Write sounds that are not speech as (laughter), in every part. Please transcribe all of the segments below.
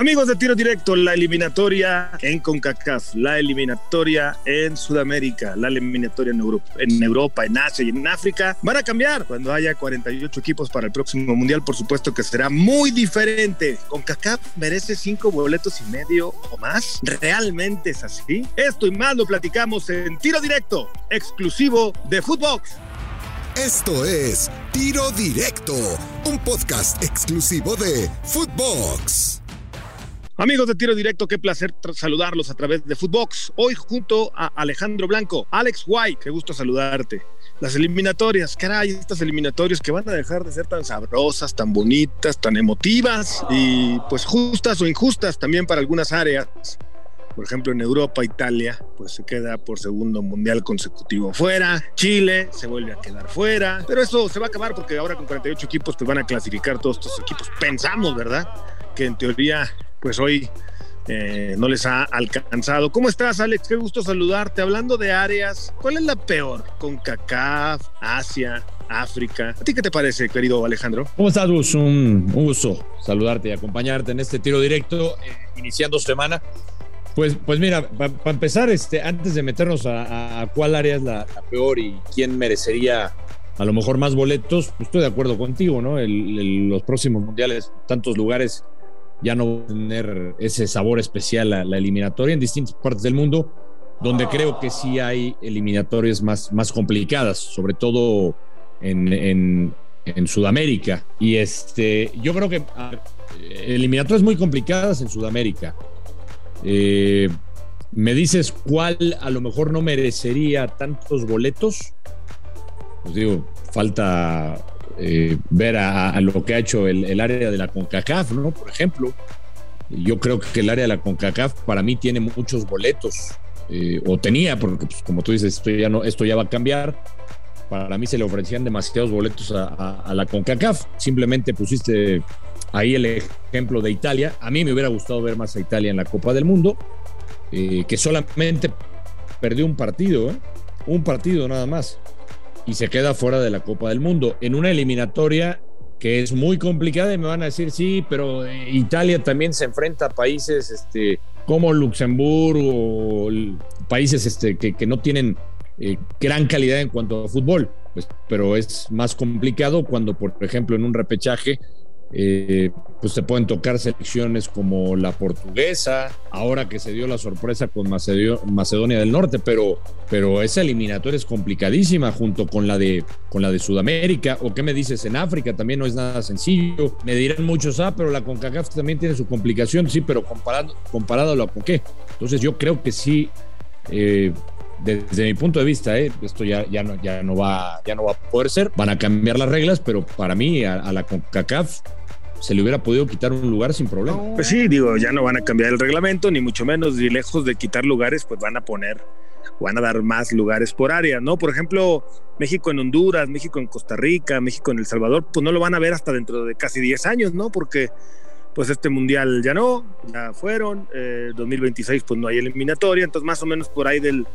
Amigos de Tiro Directo, la eliminatoria en CONCACAF, la eliminatoria en Sudamérica, la eliminatoria en Europa, en Europa, en Asia y en África van a cambiar cuando haya 48 equipos para el próximo mundial. Por supuesto que será muy diferente. CONCACAF merece cinco boletos y medio o más. ¿Realmente es así? Esto y más lo platicamos en Tiro Directo, exclusivo de Footbox. Esto es Tiro Directo, un podcast exclusivo de Footbox. Amigos de Tiro Directo, qué placer saludarlos a través de Footbox. Hoy junto a Alejandro Blanco, Alex White, qué gusto saludarte. Las eliminatorias, caray, estas eliminatorias que van a dejar de ser tan sabrosas, tan bonitas, tan emotivas y pues justas o injustas también para algunas áreas. Por ejemplo, en Europa, Italia, pues se queda por segundo mundial consecutivo fuera. Chile se vuelve a quedar fuera. Pero eso se va a acabar porque ahora con 48 equipos pues van a clasificar todos estos equipos. Pensamos, ¿verdad? Que en teoría pues hoy eh, no les ha alcanzado. ¿Cómo estás, Alex? Qué gusto saludarte. Hablando de áreas, ¿cuál es la peor? ¿Con CACAF, Asia, África? ¿A ti qué te parece, querido Alejandro? ¿Cómo estás, Gus? Un, gusto saludarte y acompañarte en este tiro directo, eh, iniciando semana. Pues, pues mira, para empezar, este, antes de meternos a, cuál área es la, peor y quién merecería a lo mejor más boletos, pues estoy de acuerdo contigo, ¿no? los próximos mundiales, tantos lugares ya no va a tener ese sabor especial a la eliminatoria en distintas partes del mundo, donde creo que sí hay eliminatorias más, más complicadas, sobre todo en, Sudamérica. Y este, yo creo que eliminatorias muy complicadas en Sudamérica. Eh, ¿Me dices cuál a lo mejor no merecería tantos boletos? Pues digo, falta eh, ver a, lo que ha hecho el, área de la CONCACAF, ¿no? Por ejemplo, yo creo que el área de la CONCACAF para mí tiene muchos boletos, eh, o tenía, porque pues, como tú dices, esto ya, no, esto ya va a cambiar. Para mí se le ofrecían demasiados boletos a, la CONCACAF. Simplemente pusiste ahí el ejemplo de Italia. A mí me hubiera gustado ver más a Italia en la Copa del Mundo, eh, que solamente perdió un partido, un partido nada más y se queda fuera de la Copa del Mundo. En una eliminatoria que es muy complicada y me van a decir sí, pero eh, Italia también se enfrenta a países este, como Luxemburgo, países este, que, no tienen eh, gran calidad en cuanto a fútbol, pues, pero es más complicado cuando, por ejemplo, en un repechaje eh, pues se pueden tocar selecciones como la portuguesa, ahora que se dio la sorpresa con Macedonia del Norte, pero, pero esa eliminatoria es complicadísima junto con la, de, con la de Sudamérica, o qué me dices en África, también no es nada sencillo, me dirán muchos, ah, pero la CONCACAF también tiene su complicación, sí, pero comparado, comparado a lo qué. Entonces yo creo que sí, eh, desde mi punto de vista, eh, esto ya, ya, no, ya, no va, ya no va a poder ser. Van a cambiar las reglas, pero para mí, a la CONCACAF se le hubiera podido quitar un lugar sin problema. Pues sí, digo, ya no van a cambiar el reglamento, ni mucho menos, y lejos de quitar lugares, pues van a poner, van a dar más lugares por área, ¿no? Por ejemplo, México en Honduras, México en Costa Rica, México en El Salvador, pues no lo van a ver hasta dentro de casi 10 años, ¿no? Porque pues este mundial ya no, ya fueron, 2026 eh, pues no hay eliminatoria, entonces más o menos por ahí del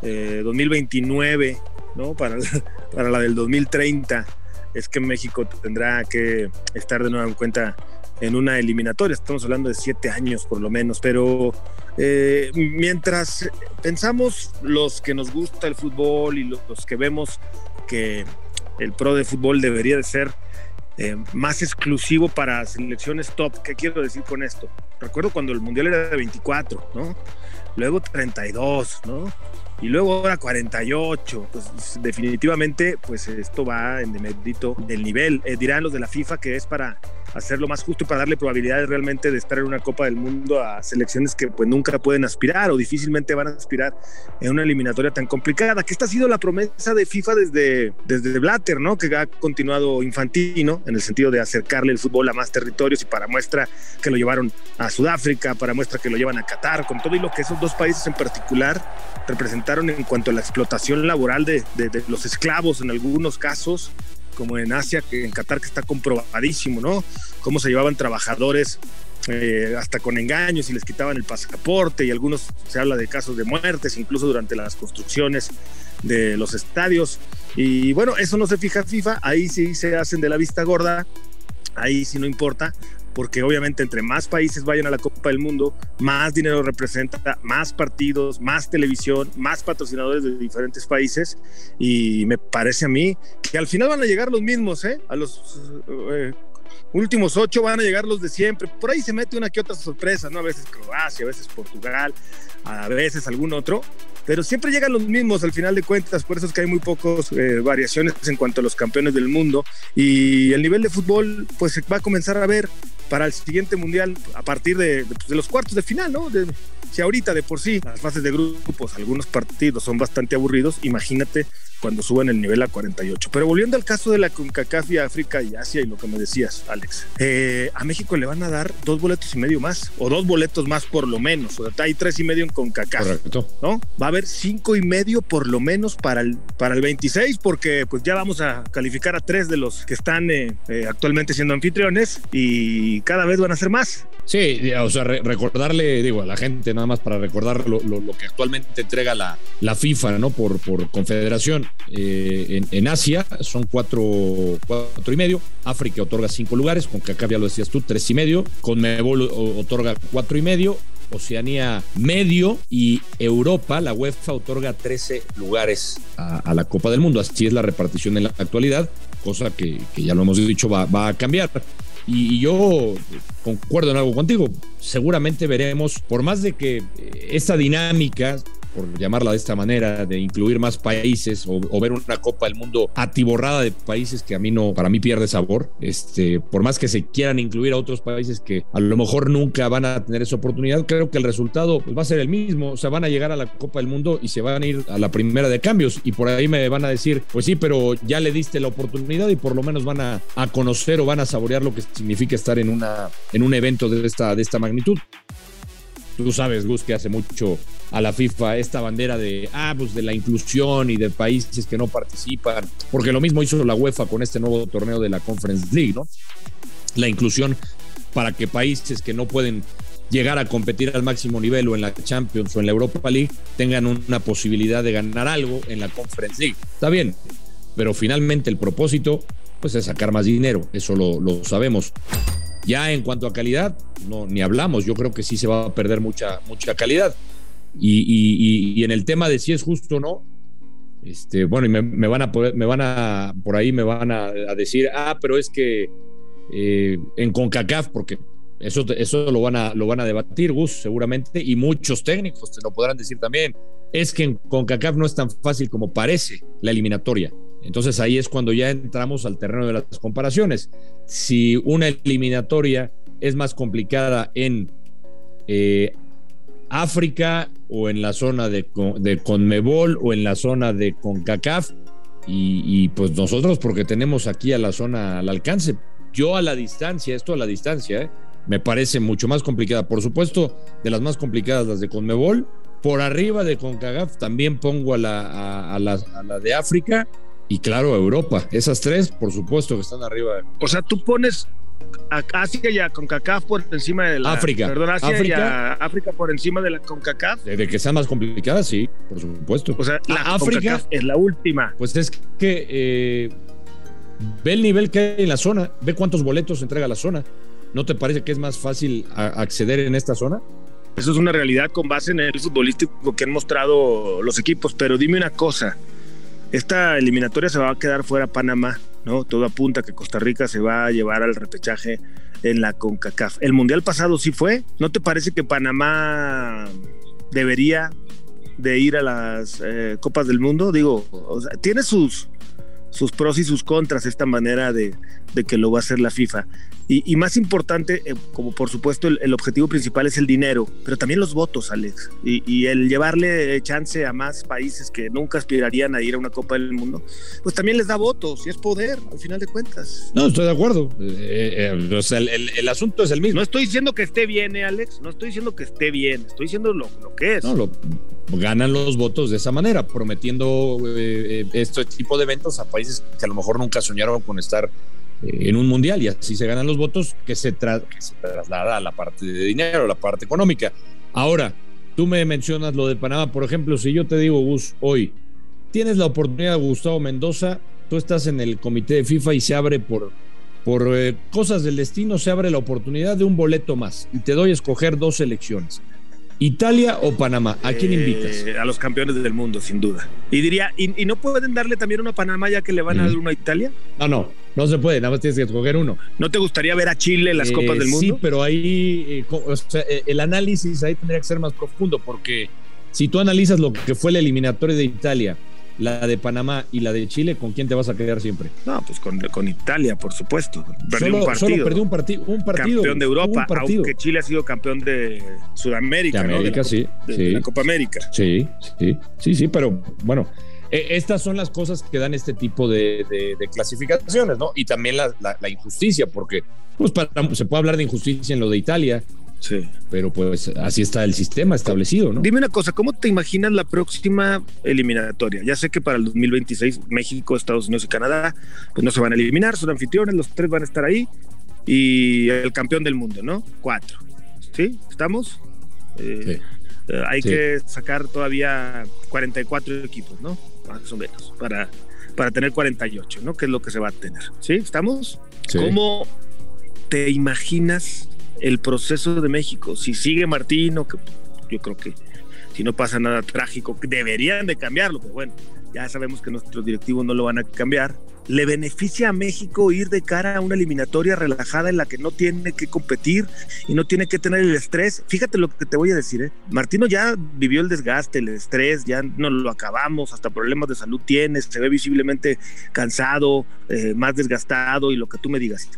2029, eh, ¿no? Para, (laughs) para la del 2030 es que México tendrá que estar de nuevo en cuenta en una eliminatoria. Estamos hablando de siete años por lo menos, pero eh, mientras pensamos los que nos gusta el fútbol y los que vemos que el pro de fútbol debería de ser eh, más exclusivo para selecciones top. ¿Qué quiero decir con esto? Recuerdo cuando el Mundial era de 24, ¿no? Luego 32, ¿no? Y luego ahora 48. Pues definitivamente, pues esto va en demérito del nivel. Eh, dirán los de la FIFA que es para hacerlo más justo para darle probabilidades realmente de estar en una Copa del Mundo a selecciones que pues nunca pueden aspirar o difícilmente van a aspirar en una eliminatoria tan complicada. Que esta ha sido la promesa de FIFA desde, desde Blatter, ¿no? Que ha continuado infantino en el sentido de acercarle el fútbol a más territorios y para muestra que lo llevaron a Sudáfrica, para muestra que lo llevan a Qatar, con todo y lo que esos dos países en particular representaron en cuanto a la explotación laboral de, los esclavos en algunos casos, como en Asia, que en Qatar que está comprobadísimo, ¿no? Cómo se llevaban trabajadores eh, hasta con engaños y les quitaban el pasaporte y algunos se habla de casos de muertes, incluso durante las construcciones de los estadios. Y bueno, eso no se fija FIFA, ahí sí se hacen de la vista gorda, ahí sí no importa, porque obviamente entre más países vayan a la Copa del Mundo, más dinero representa, más partidos, más televisión, más patrocinadores de diferentes países y me parece a mí que al final van a llegar los mismos, ¿eh? A los eh, últimos ocho van a llegar los de siempre. Por ahí se mete una que otra sorpresa, ¿no? A veces Croacia, a veces Portugal, a veces algún otro, pero siempre llegan los mismos al final de cuentas, por eso es que hay muy pocas eh, variaciones en cuanto a los campeones del mundo y el nivel de fútbol pues se va a comenzar a ver para el siguiente mundial a partir de, pues, los cuartos de final, ¿no? si ahorita de por sí las fases de grupos, algunos partidos son bastante aburridos, imagínate cuando suban el nivel a 48. Pero volviendo al caso de la CONCACAF y África y Asia y lo que me decías, Alex, eh, a México le van a dar dos boletos y medio más, o dos boletos más por lo menos. O sea, hay tres y medio en CONCACAF. Correcto. ¿No? Va a haber cinco y medio por lo menos para el, para el 26, porque pues ya vamos a calificar a tres de los que están eh, eh, actualmente siendo anfitriones y cada vez van a ser más. Sí, o sea, recordarle, digo, a la gente, nada más para recordar lo, que actualmente entrega la, la FIFA, ¿no? Por, por confederación. Eh, en, Asia son cuatro, cuatro y medio. África otorga cinco lugares, con acá ya lo decías tú, tres y medio. Con Mebol otorga cuatro y medio. Oceanía medio y Europa, la UEFA otorga 13 lugares a, la Copa del Mundo. Así es la repartición en la actualidad, cosa que, ya lo hemos dicho va, va a cambiar. Y, yo concuerdo en algo contigo. Seguramente veremos, por más de que esta dinámica por llamarla de esta manera, de incluir más países o, ver una Copa del Mundo atiborrada de países que a mí no, para mí pierde sabor. Este, por más que se quieran incluir a otros países que a lo mejor nunca van a tener esa oportunidad, creo que el resultado pues, va a ser el mismo. O sea, van a llegar a la Copa del Mundo y se van a ir a la primera de cambios. Y por ahí me van a decir, pues sí, pero ya le diste la oportunidad y por lo menos van a, a conocer o van a saborear lo que significa estar en, una, en un evento de esta, de esta magnitud. Tú sabes, Gus, que hace mucho a la FIFA esta bandera de, ah, pues de la inclusión y de países que no participan, porque lo mismo hizo la UEFA con este nuevo torneo de la Conference League, ¿no? La inclusión para que países que no pueden llegar a competir al máximo nivel o en la Champions o en la Europa League tengan una posibilidad de ganar algo en la Conference League. Está bien, pero finalmente el propósito pues es sacar más dinero, eso lo, lo sabemos. Ya en cuanto a calidad, no, ni hablamos. Yo creo que sí se va a perder mucha, mucha calidad. Y, en el tema de si es justo o no, este, bueno, y me, van a poder, me van a, por ahí me van a, decir, ah, pero es que eh, en CONCACAF, porque eso, eso lo, van a, lo van a debatir, Gus, seguramente, y muchos técnicos te lo podrán decir también. Es que en CONCACAF no es tan fácil como parece la eliminatoria. Entonces ahí es cuando ya entramos al terreno de las comparaciones. Si una eliminatoria es más complicada en eh, África o en la zona de, Conmebol o en la zona de CONCACAF, y, pues nosotros porque tenemos aquí a la zona al alcance, yo a la distancia, esto a la distancia, ¿eh? me parece mucho más complicada. Por supuesto, de las más complicadas las de Conmebol, por arriba de CONCACAF también pongo a la, a la de África y claro, Europa. Esas tres, por supuesto, que están arriba. O sea, tú pones a Asia y a CONCACAF por encima de la... África. Perdón, Asia África, y a África por encima de la CONCACAF. De que sean más complicadas, sí, por supuesto. O sea, la África es la última. Pues es que eh, ve el nivel que hay en la zona, ve cuántos boletos entrega la zona. ¿No te parece que es más fácil acceder en esta zona? Eso es una realidad con base en el futbolístico que han mostrado los equipos, pero dime una cosa, esta eliminatoria se va a quedar fuera Panamá, Todo apunta que Costa Rica se va a llevar al repechaje en la CONCACAF. El mundial pasado sí fue. ¿No te parece que Panamá debería de ir a las eh, Copas del Mundo? Digo, tiene sus, sus pros y sus contras esta manera de, de que lo va a hacer la FIFA. Y, más importante, eh, como por supuesto el, objetivo principal es el dinero, pero también los votos, Alex. Y, el llevarle chance a más países que nunca aspirarían a ir a una Copa del Mundo, pues también les da votos y es poder, al final de cuentas. No, estoy de acuerdo. Eh, eh, o sea, el, asunto es el mismo. No estoy diciendo que esté bien, Alex. No estoy diciendo que esté bien. Estoy diciendo lo, lo que es. No, lo, ganan los votos de esa manera, prometiendo este tipo de eventos a países que a lo mejor nunca soñaron con estar en un mundial y así se ganan los votos que se, se traslada a la parte de dinero, la parte económica. Ahora, tú me mencionas lo de Panamá, por ejemplo, si yo te digo, Gus, hoy tienes la oportunidad, Gustavo Mendoza, tú estás en el comité de FIFA y se abre por, por eh, cosas del destino se abre la oportunidad de un boleto más y te doy a escoger dos selecciones. Italia o Panamá, ¿a quién invitas? Eh, a los campeones del mundo, sin duda. Y diría, ¿y, no pueden darle también uno a Panamá ya que le van a dar uno a Italia? No, no, no se puede, nada más tienes que escoger uno. ¿No te gustaría ver a Chile en las Copas del Mundo? Sí, pero ahí el análisis ahí tendría que ser más profundo porque si tú analizas lo que fue la eliminatoria de Italia la de Panamá y la de Chile, ¿con quién te vas a quedar siempre? No, pues con, con Italia, por supuesto. Perdió un partido. Solo perdió un, partido un partido. Campeón de Europa, aunque Chile ha sido campeón de Sudamérica. De América, sí. De, la Copa América. Sí, sí, sí, sí, pero bueno. E, estas son las cosas que dan este tipo de, clasificaciones, ¿no? Y también la, la, injusticia, porque pues se puede hablar de injusticia en lo de Italia, Sí. Pero pues así está el sistema establecido, ¿no? Dime una cosa, ¿cómo te imaginas la próxima eliminatoria? Ya sé que para el 2026 México, Estados Unidos y Canadá pues no se van a eliminar, son anfitriones, los tres van a estar ahí y el campeón del mundo, ¿no? Cuatro. ¿Sí? ¿Estamos? Eh, eh, hay que sacar todavía 44 equipos, ¿no? Más o menos, para, para tener 48, ¿no? Que es lo que se va a tener. ¿Sí? ¿Estamos? ¿Cómo te imaginas el proceso de México. Si sigue Martino, que yo creo que si no pasa nada trágico, deberían de cambiarlo, pero bueno, ya sabemos que nuestros directivos no lo van a cambiar. ¿Le beneficia a México ir de cara a una eliminatoria relajada en la que no tiene que competir y no tiene que tener el estrés? Fíjate lo que te voy a decir, ¿eh? Martino ya vivió el desgaste, el estrés, ya no lo acabamos, hasta problemas de salud tiene, se ve visiblemente cansado, eh, más desgastado y lo que tú me digas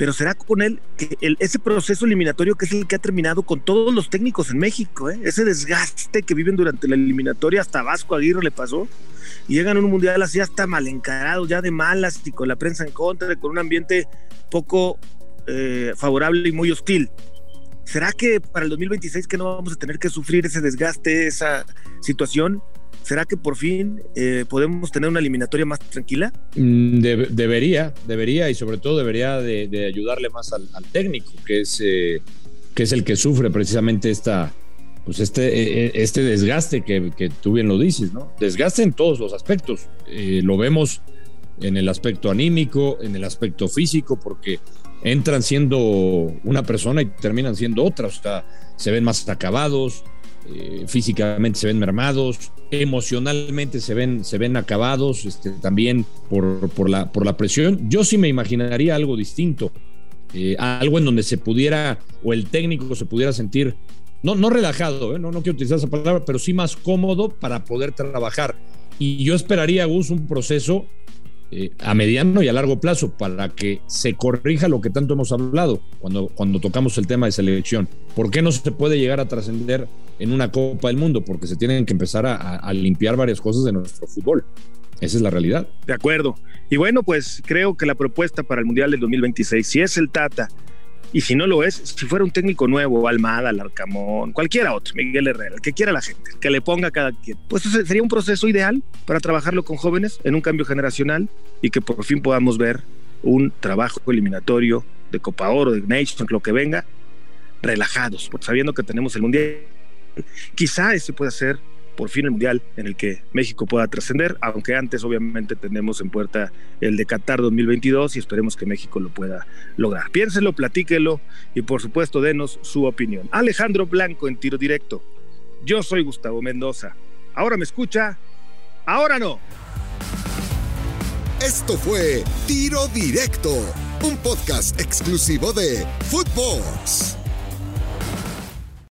pero será con él que ese proceso eliminatorio que es el que ha terminado con todos los técnicos en México, ¿eh? ese desgaste que viven durante la eliminatoria, hasta Vasco Aguirre le pasó, y llegan a un mundial así hasta mal encarado, ya de malas y con la prensa en contra, con un ambiente poco eh, favorable y muy hostil. ¿Será que para el 2026 que no vamos a tener que sufrir ese desgaste, esa situación? ¿Será que por fin eh, podemos tener una eliminatoria más tranquila? Mm, debería, debería y sobre todo debería de, ayudarle más al, técnico, que es, eh, que es el que sufre precisamente esta, pues este, e, este desgaste que, que tú bien lo dices, ¿no? Desgaste en todos los aspectos. Eh, lo vemos en el aspecto anímico, en el aspecto físico, porque entran siendo una persona y terminan siendo otra, o sea, se ven más acabados, eh, físicamente se ven mermados, emocionalmente se ven, se ven acabados este, también por, por, la, por la presión. Yo sí me imaginaría algo distinto, eh, algo en donde se pudiera, o el técnico se pudiera sentir, no, no relajado, ¿eh? no, no quiero utilizar esa palabra, pero sí más cómodo para poder trabajar. Y yo esperaría, Gus, un proceso eh, a mediano y a largo plazo para que se corrija lo que tanto hemos hablado cuando, cuando tocamos el tema de selección. ¿Por qué no se puede llegar a trascender en una Copa del Mundo? Porque se tienen que empezar a, limpiar varias cosas de nuestro fútbol. Esa es la realidad. De acuerdo. Y bueno, pues creo que la propuesta para el Mundial del 2026, si es el Tata y si no lo es, si fuera un técnico nuevo, Almada, Larcamón, cualquiera otro, Miguel Herrera, el que quiera la gente, que le ponga a cada quien, pues sería un proceso ideal para trabajarlo con jóvenes en un cambio generacional y que por fin podamos ver un trabajo eliminatorio de Copa Oro, de Nations, lo que venga, relajados, sabiendo que tenemos el Mundial. Quizá ese pueda ser por fin el Mundial en el que México pueda trascender, aunque antes obviamente tenemos en puerta el de Qatar 2022 y esperemos que México lo pueda lograr. Piénselo, platíquelo y por supuesto denos su opinión. Alejandro Blanco en tiro directo. Yo soy Gustavo Mendoza. Ahora me escucha, ahora no. Esto fue Tiro Directo, un podcast exclusivo de Footbox.